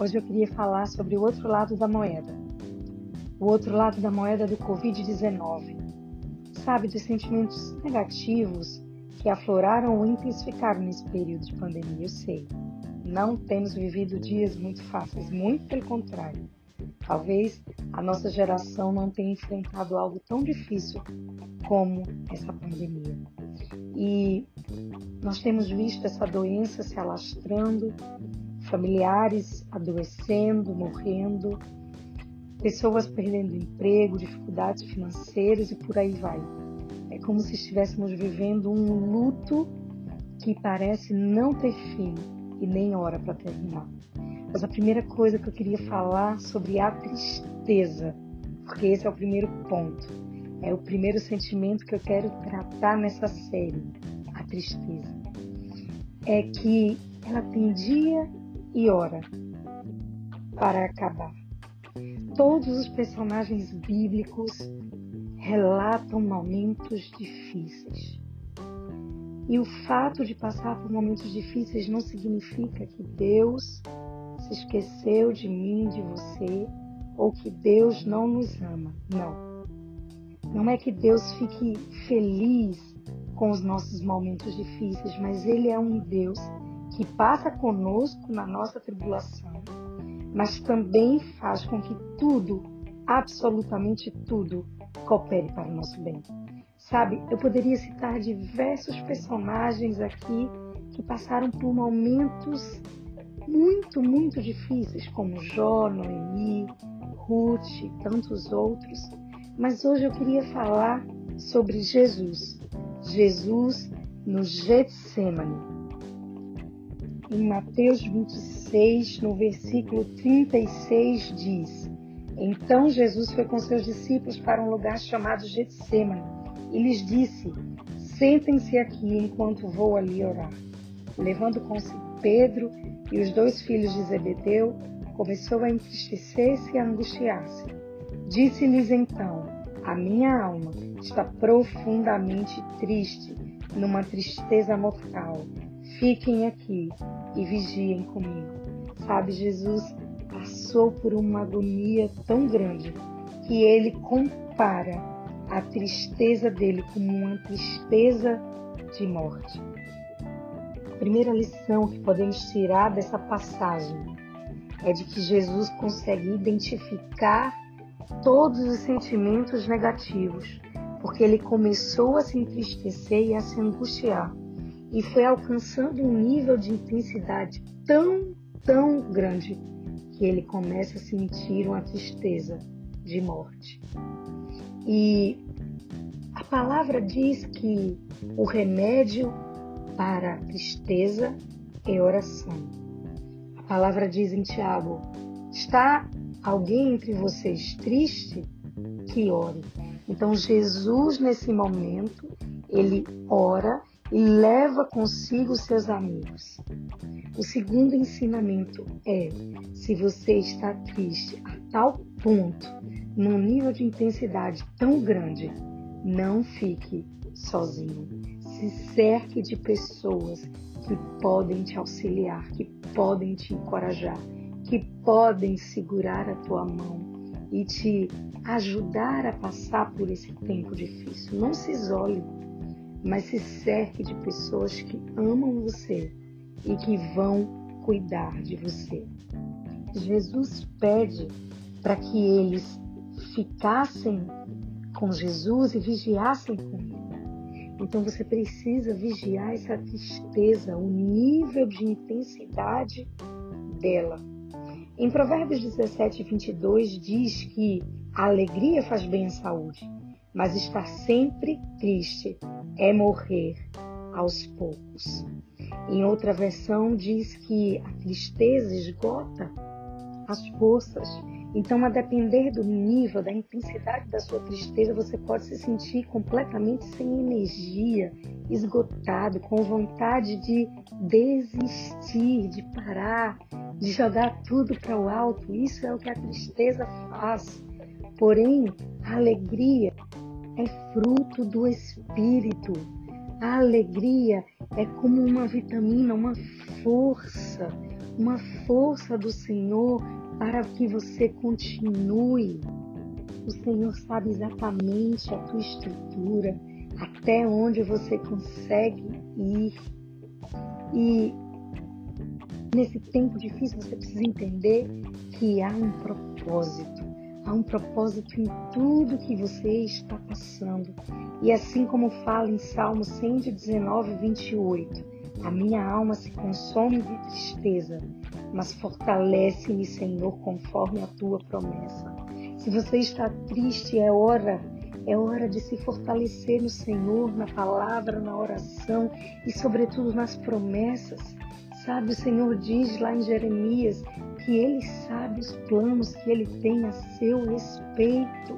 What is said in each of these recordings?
Hoje eu queria falar sobre o outro lado da moeda. O outro lado da moeda do Covid-19. Sabe, dos sentimentos negativos que afloraram ou intensificaram nesse período de pandemia, eu sei. Não temos vivido dias muito fáceis, muito pelo contrário. Talvez a nossa geração não tenha enfrentado algo tão difícil como essa pandemia. E nós temos visto essa doença se alastrando, familiares adoecendo, morrendo, pessoas perdendo emprego, dificuldades financeiras e por aí vai. É como se estivéssemos vivendo um luto que parece não ter fim e nem hora para terminar. Mas a primeira coisa que eu queria falar sobre a tristeza, porque esse é o primeiro ponto, é o primeiro sentimento que eu quero tratar nessa série, a tristeza. É que ela tem dia e hora para acabar. Todos os personagens bíblicos relatam momentos difíceis. E o fato de passar por momentos difíceis não significa que Deus se esqueceu de mim, de você, ou que Deus não nos ama. Não. Não é que Deus fique feliz com os nossos momentos difíceis, mas Ele é um Deus que passa conosco na nossa tribulação, mas também faz com que tudo, absolutamente tudo, coopere para o nosso bem. Sabe, eu poderia citar diversos personagens aqui que passaram por momentos muito, muito difíceis, como Jó, Noemi, Ruth e tantos outros, mas hoje eu queria falar sobre Jesus. Jesus no Getsemane em Mateus 26, no versículo 36, diz: Então Jesus foi com seus discípulos para um lugar chamado Getsemane e lhes disse: Sentem-se aqui enquanto vou ali orar. Levando consigo Pedro e os dois filhos de Zebedeu, começou a entristecer-se e a angustiar-se. Disse-lhes então: A minha alma está profundamente triste, numa tristeza mortal. Fiquem aqui e vigiem comigo. Sabe, Jesus passou por uma agonia tão grande que ele compara a tristeza dele como uma tristeza de morte. A primeira lição que podemos tirar dessa passagem é de que Jesus consegue identificar todos os sentimentos negativos, porque ele começou a se entristecer e a se angustiar e foi alcançando um nível de intensidade tão, tão grande que ele começa a sentir uma tristeza de morte. E a palavra diz que o remédio para a tristeza é oração. A palavra diz em Tiago: está alguém entre vocês triste? Que ore. Então, Jesus, nesse momento, ele ora e leva consigo seus amigos. O segundo ensinamento é: se você está triste a tal ponto, num nível de intensidade tão grande, não fique sozinho. Se cerque de pessoas que podem te auxiliar, que podem te encorajar, que podem segurar a tua mão e te ajudar a passar por esse tempo difícil. Não se isole mas se cerque de pessoas que amam você e que vão cuidar de você. Jesus pede para que eles ficassem com Jesus e vigiassem com ele. Então você precisa vigiar essa tristeza, o nível de intensidade dela. Em Provérbios 17, 22 diz que a alegria faz bem à saúde, mas estar sempre triste é morrer aos poucos. Em outra versão diz que a tristeza esgota as forças. Então, a depender do nível, da intensidade da sua tristeza, você pode se sentir completamente sem energia, esgotado, com vontade de desistir, de parar, de jogar tudo para o alto. Isso é o que a tristeza faz. Porém, a alegria é fruto do Espírito. A alegria é como uma vitamina, uma força, uma força do Senhor para que você continue. O Senhor sabe exatamente a tua estrutura, até onde você consegue ir. E nesse tempo difícil você precisa entender que há um propósito. Há um propósito em tudo que você está passando. E assim como fala em Salmo 119, 28, a minha alma se consome de tristeza, mas fortalece-me, Senhor, conforme a tua promessa. Se você está triste, é hora, é hora de se fortalecer no Senhor, na palavra, na oração e, sobretudo, nas promessas. Sabe, o Senhor diz lá em Jeremias que Ele sabe os planos que Ele tem a seu respeito.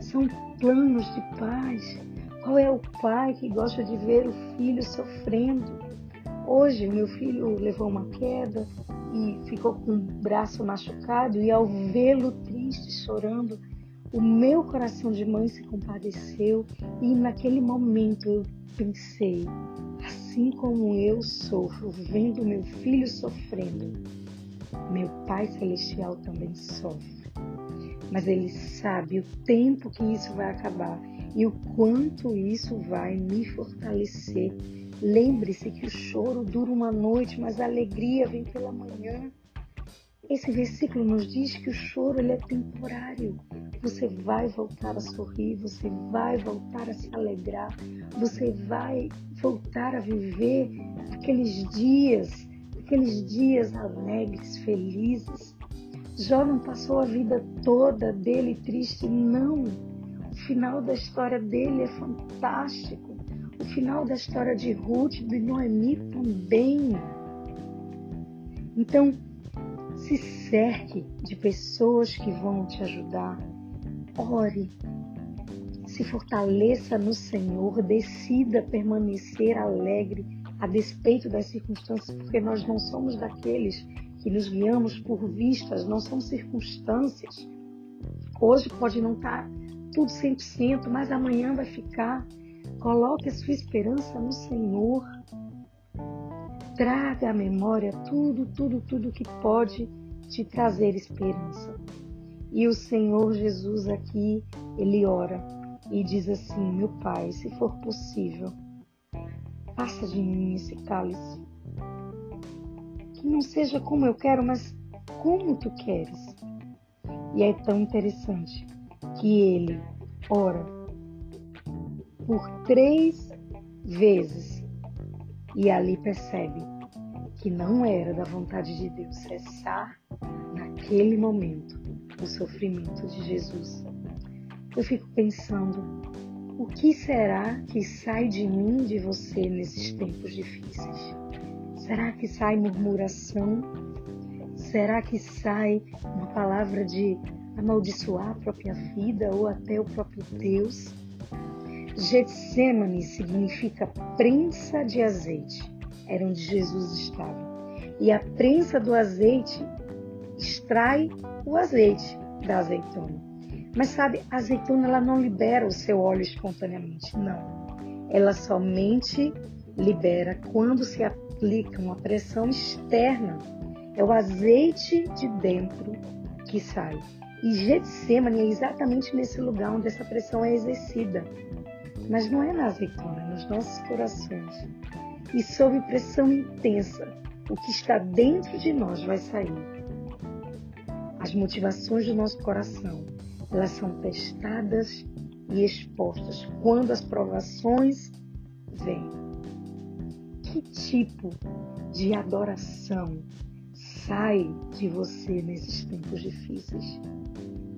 São planos de paz. Qual é o pai que gosta de ver o filho sofrendo? Hoje, meu filho levou uma queda e ficou com o braço machucado, e ao vê-lo triste, chorando, o meu coração de mãe se compadeceu, e naquele momento eu pensei: assim como eu sofro vendo meu filho sofrendo, meu Pai Celestial também sofre. Mas Ele sabe o tempo que isso vai acabar e o quanto isso vai me fortalecer Lembre-se que o choro dura uma noite, mas a alegria vem pela manhã. Esse versículo nos diz que o choro ele é temporário. Você vai voltar a sorrir, você vai voltar a se alegrar, você vai voltar a viver aqueles dias, aqueles dias alegres, felizes. Jó não passou a vida toda dele triste, não. O final da história dele é fantástico. O final da história de Ruth de Noemi também. Então, se cerque de pessoas que vão te ajudar. Ore. Se fortaleça no Senhor. Decida permanecer alegre a despeito das circunstâncias, porque nós não somos daqueles que nos guiamos por vistas, não são circunstâncias. Hoje pode não estar tudo 100%, mas amanhã vai ficar. Coloque a sua esperança no Senhor. Traga à memória tudo, tudo, tudo que pode te trazer esperança. E o Senhor Jesus aqui, ele ora e diz assim: Meu Pai, se for possível, passa de mim esse cálice. Que não seja como eu quero, mas como tu queres. E é tão interessante que ele ora por três vezes e ali percebe que não era da vontade de Deus cessar naquele momento o sofrimento de Jesus. Eu fico pensando, o que será que sai de mim, de você nesses tempos difíceis? Será que sai murmuração? Será que sai uma palavra de amaldiçoar a própria vida ou até o próprio Deus? Getsemane significa prensa de azeite. Era onde Jesus estava. E a prensa do azeite extrai o azeite da azeitona. Mas sabe, a azeitona ela não libera o seu óleo espontaneamente, não. Ela somente libera quando se aplica uma pressão externa. É o azeite de dentro que sai. E Getsemane é exatamente nesse lugar onde essa pressão é exercida mas não é na azeitona, é nos nossos corações. E sob pressão intensa, o que está dentro de nós vai sair. As motivações do nosso coração, elas são testadas e expostas quando as provações vêm. Que tipo de adoração sai de você nesses tempos difíceis?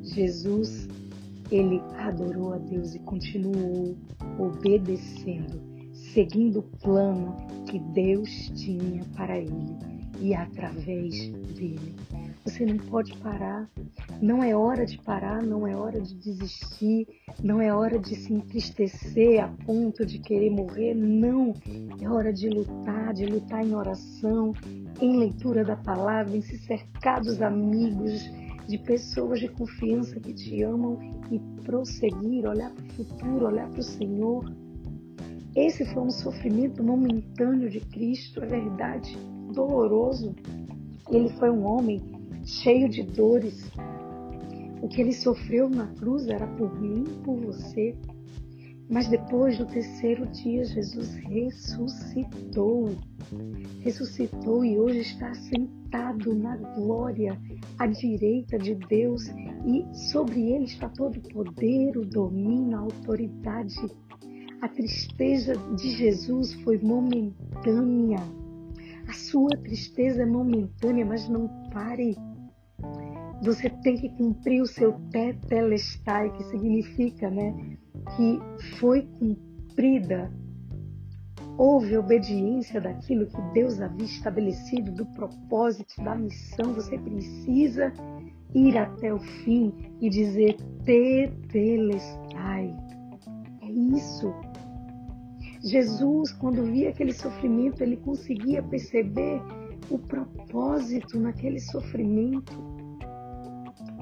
Jesus ele adorou a Deus e continuou obedecendo, seguindo o plano que Deus tinha para ele e através dele. Você não pode parar. Não é hora de parar, não é hora de desistir, não é hora de se entristecer a ponto de querer morrer. Não. É hora de lutar, de lutar em oração, em leitura da palavra, em se cercar dos amigos, de pessoas de confiança que te amam e prosseguir, olhar para o futuro, olhar para o Senhor. Esse foi um sofrimento momentâneo de Cristo, é verdade, doloroso. Ele foi um homem cheio de dores. O que ele sofreu na cruz era por mim, por você. Mas depois do terceiro dia, Jesus ressuscitou. Ressuscitou e hoje está sentado na glória à direita de Deus e sobre ele está todo o poder, o domínio, a autoridade. A tristeza de Jesus foi momentânea. A sua tristeza é momentânea, mas não pare. Você tem que cumprir o seu tetelestai, que significa, né, que foi cumprida houve obediência daquilo que Deus havia estabelecido, do propósito, da missão. Você precisa ir até o fim e dizer tetelestai. É isso. Jesus, quando via aquele sofrimento, ele conseguia perceber o propósito naquele sofrimento.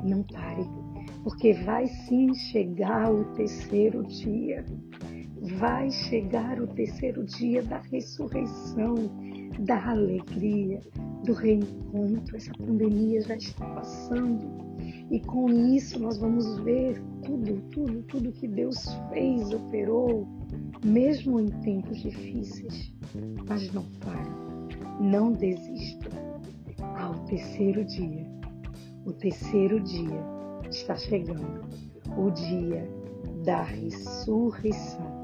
Não pare, porque vai sim chegar o terceiro dia vai chegar o terceiro dia da ressurreição, da alegria, do reencontro. Essa pandemia já está passando. E com isso nós vamos ver tudo, tudo, tudo que Deus fez, operou, mesmo em tempos difíceis. Mas não pare, não desista. Ao terceiro dia, o terceiro dia está chegando, o dia da ressurreição.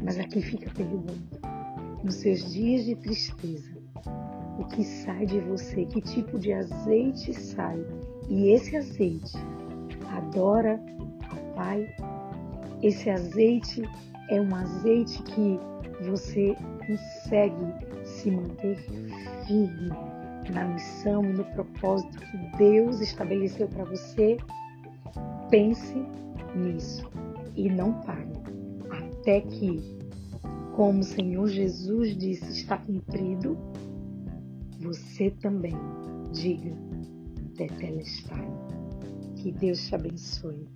Mas aqui fica a pergunta: nos seus dias de tristeza, o que sai de você? Que tipo de azeite sai? E esse azeite adora ao Pai? Esse azeite é um azeite que você consegue se manter firme na missão e no propósito que Deus estabeleceu para você? Pense nisso e não pare até que, como o Senhor Jesus disse, está cumprido, você também diga, Tetelestai. Que Deus te abençoe.